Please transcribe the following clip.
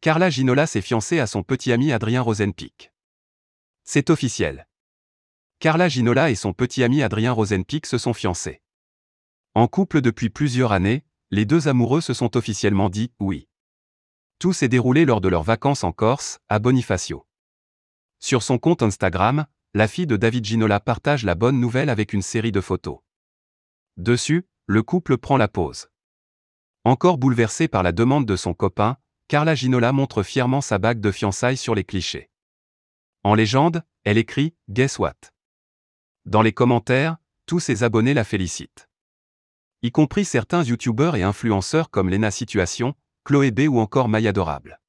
Carla Ginola s'est fiancée à son petit ami Adrien Rosenpick. C'est officiel. Carla Ginola et son petit ami Adrien Rosenpick se sont fiancés. En couple depuis plusieurs années, les deux amoureux se sont officiellement dit oui. Tout s'est déroulé lors de leurs vacances en Corse, à Bonifacio. Sur son compte Instagram, la fille de David Ginola partage la bonne nouvelle avec une série de photos. Dessus, le couple prend la pause. Encore bouleversée par la demande de son copain, Carla Ginola montre fièrement sa bague de fiançailles sur les clichés. En légende, elle écrit Guess what? Dans les commentaires, tous ses abonnés la félicitent. Y compris certains youtubeurs et influenceurs comme Lena Situation, Chloé B ou encore Maya Adorable.